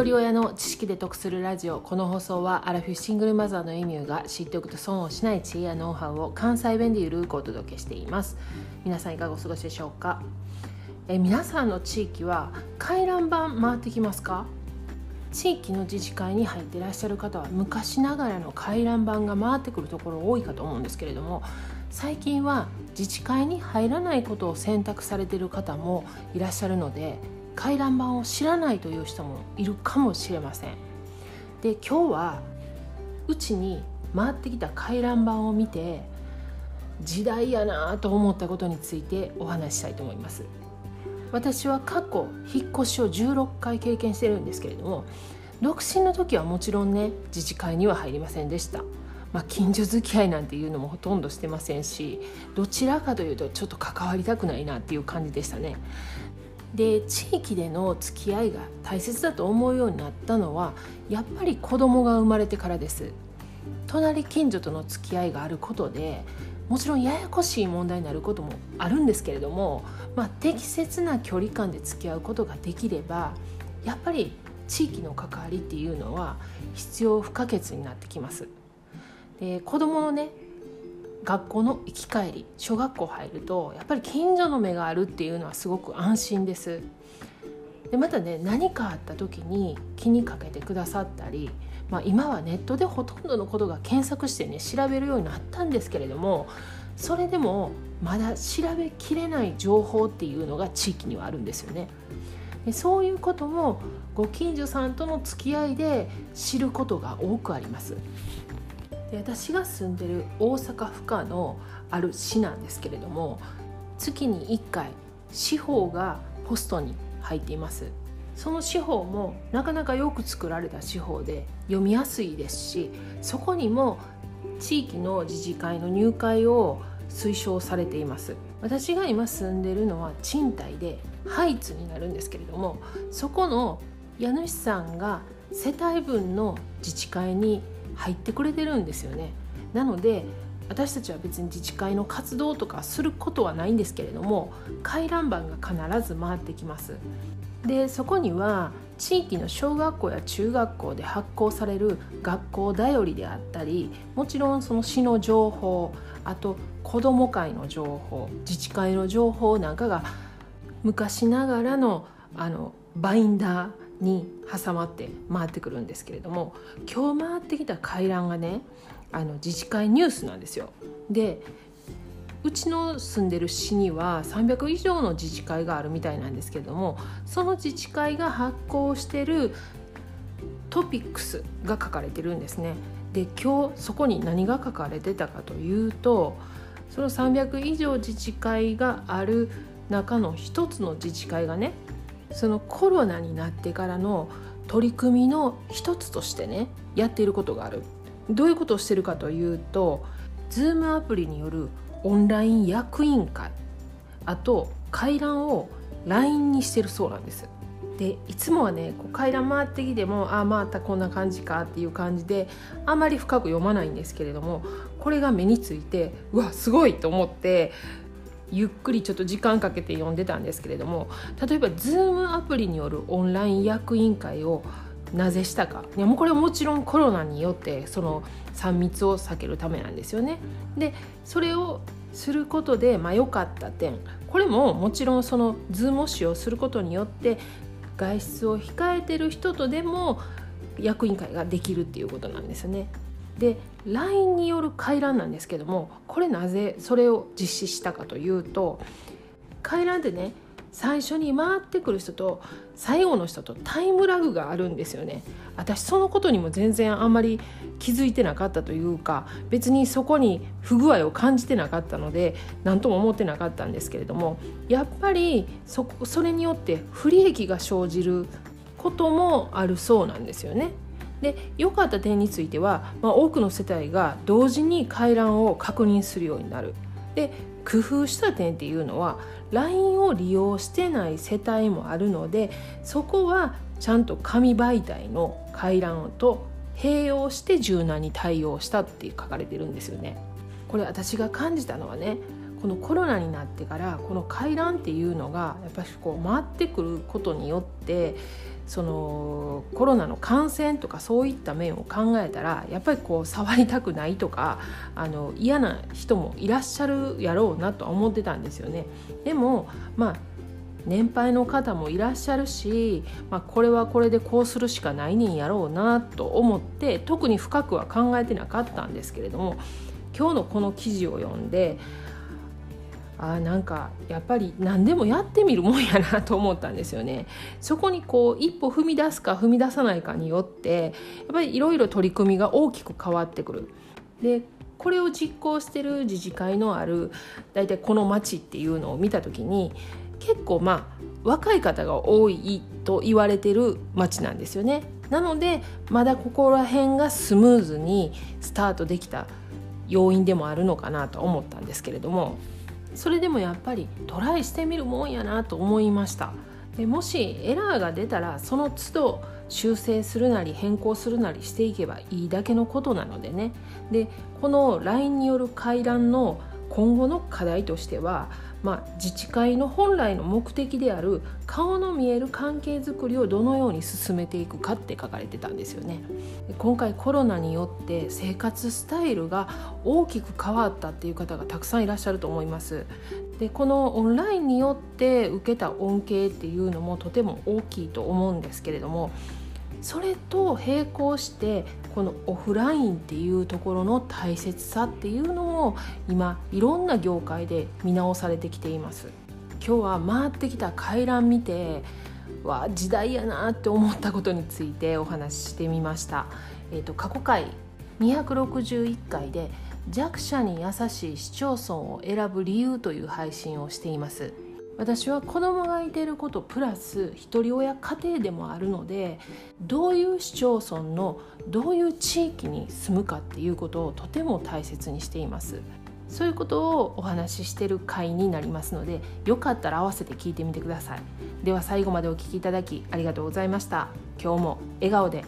一人親の知識で得するラジオ。この放送はアラフィフシングルマザーのエミューが知っておくと損をしない知恵やノウハウを関西弁でゆるくお届けしています。皆さんいかがお過ごしでしょうか？え皆さんの地域は回覧板回ってきますか？地域の自治会に入っていらっしゃる方は昔ながらの回覧板が回ってくるところ多いかと思うんですけれども最近は自治会に入らないことを選択されている方もいらっしゃるので回覧板を知らないという人もいるかもしれません。で今日はうちに回ってきた回覧板を見て時代やなと思ったことについてお話ししたいと思います。私は過去引っ越しを16回経験してるんですけれども独身の時はもちろんね自治会には入りませんでした。まあ、近所付き合いなんていうのもほとんどしてませんしどちらかというとちょっと関わりたくないなっていう感じでしたね。で地域での付き合いが大切だと思うようになったのはやっぱり子供が生まれてからです隣近所との付き合いがあることでもちろんややこしい問題になることもあるんですけれども、まあ、適切な距離感で付き合うことができればやっぱり地域の関わりっていうのは必要不可欠になってきます。で子供のね学校の行き帰り小学校入るとやっぱり近所の目があるっていうのはすごく安心です。でまたね何かあった時に気にかけてくださったり、まあ、今はネットでほとんどのことが検索してね調べるようになったんですけれどもそれでもまだ調べきれない情報っていうのが地域にはあるんですよね。でそういうこともご近所さんとの付き合いで知ることが多くあります。で私が住んでる大阪府下のある市なんですけれども月に1回司法がポストに入っています。その司法もなかなかよく作られた司法で読みやすいですしそこにも地域の自治会の入会を推奨されています。私が今住んでるのは賃貸でハイツになるんですけれどもそこの家主さんが世帯分の自治会に入ってくれてるんですよね。なので私たちは別に自治会の活動とかすることはないんですけれども回覧板が必ず回ってきます。でそこには地域の小学校や中学校で発行される学校だよりであったりもちろんその市の情報あと子ども会の情報自治会の情報なんかが昔ながらのあのバインダーに挟まって回ってくるんですけれども今日回ってきた回覧がねあの自治会ニュースなんですよ。でうちの住んでる市には300以上の自治会があるみたいなんですけどもその自治会が発行してるトピックスが書かれてるんですね。で今日そこに何が書かれてたかというとその300以上自治会がある中の一つの自治会がねそのコロナになってからの取り組みの一つとしてねやっていることがある。どういうことをしてるかというと Zoom アプリによるオンライン役員会あと回覧を LINE にしてるそうなんです。でいつもはねこう回覧回ってきてもああまたこんな感じかっていう感じであまり深く読まないんですけれどもこれが目についてうわすごいと思ってゆっくりちょっと時間かけて読んでたんですけれども例えば Zoom アプリによるオンライン役員会をなぜしたか？いやもうこれはもちろんコロナによってその3密を避けるためなんですよね。でそれをすることでまあ、かった点これももちろんその Zoom を使用することによって外出を控えてる人とでも役員会ができるっていうことなんですよね。で LINE による回覧なんですけどもこれなぜそれを実施したかというと回覧でね最初に回ってくる人と最後の人とタイムラグがあるんですよね私そのことにも全然あんまり気づいてなかったというか別にそこに不具合を感じてなかったので何とも思ってなかったんですけれどもやっぱりそそれによって不利益が生じることもあるそうなんですよね。で良かった点については、まあ、多くの世帯が同時に回覧を確認するようになる。で工夫した点っていうのは LINE を利用してない世帯もあるのでそこはちゃんと紙媒体の回覧と併用して柔軟に対応したって書かれてるんですよね。これ私が感じたのはねこのコロナになってからこの回覧っていうのがやっぱりこう回ってくることによってそのコロナの感染とかそういった面を考えたらやっぱりこう触りたくないとかあの嫌な人もいらっしゃるやろうなとは思ってたんですよね。でもまあ年配の方もいらっしゃるし、まあ、これはこれでこうするしかないねんやろうなと思って特に深くは考えてなかったんですけれども今日のこの記事を読んであなんかやっぱり何でもやってみるもんやなと思ったんですよね。そこにこう一歩踏み出すか踏み出さないかによってやっぱりいろいろ取り組みが大きく変わってくる。でこれを実行してる自治会のある大体この町っていうのを見た時に結構まあ若い方が多いと言われてる町なんですよね。なのでまだここら辺がスムーズにスタートできた要因でもあるのかなと思ったんですけれどもそれでもやっぱりトライしてみるもんやなと思いました。でもしエラーが出たらその都度修正するなり変更するなりしていけばいいだけのことなのでね。でこの LINE による回覧の今後の課題としてはまあ、自治会の本来の目的である顔の見える関係づくりをどのように進めていくかって書かれてたんですよね。今回コロナによって生活スタイルが大きく変わったっていう方がたくさんいらっしゃると思います。でこのオンラインによって受けた恩恵っていうのもとても大きいと思うんですけれどもそれと並行してこのオフラインっていうところの大切さっていうのも今いろんな業界で見直されてきています。今日は回ってきた回覧見てわ時代やなって思ったことについてお話ししてみました、えーと、過去回261回で弱者に優しい市町村を選ぶ理由という配信をしています。私は子供がいてることプラス一人親家庭でもあるのでどういう市町村のどういう地域に住むかっていうことをとても大切にしています。そういうことをお話ししてる回になりますのでよかったら合わせて聞いてみてください。では最後までお聴きいただきありがとうございました。今日も笑顔で。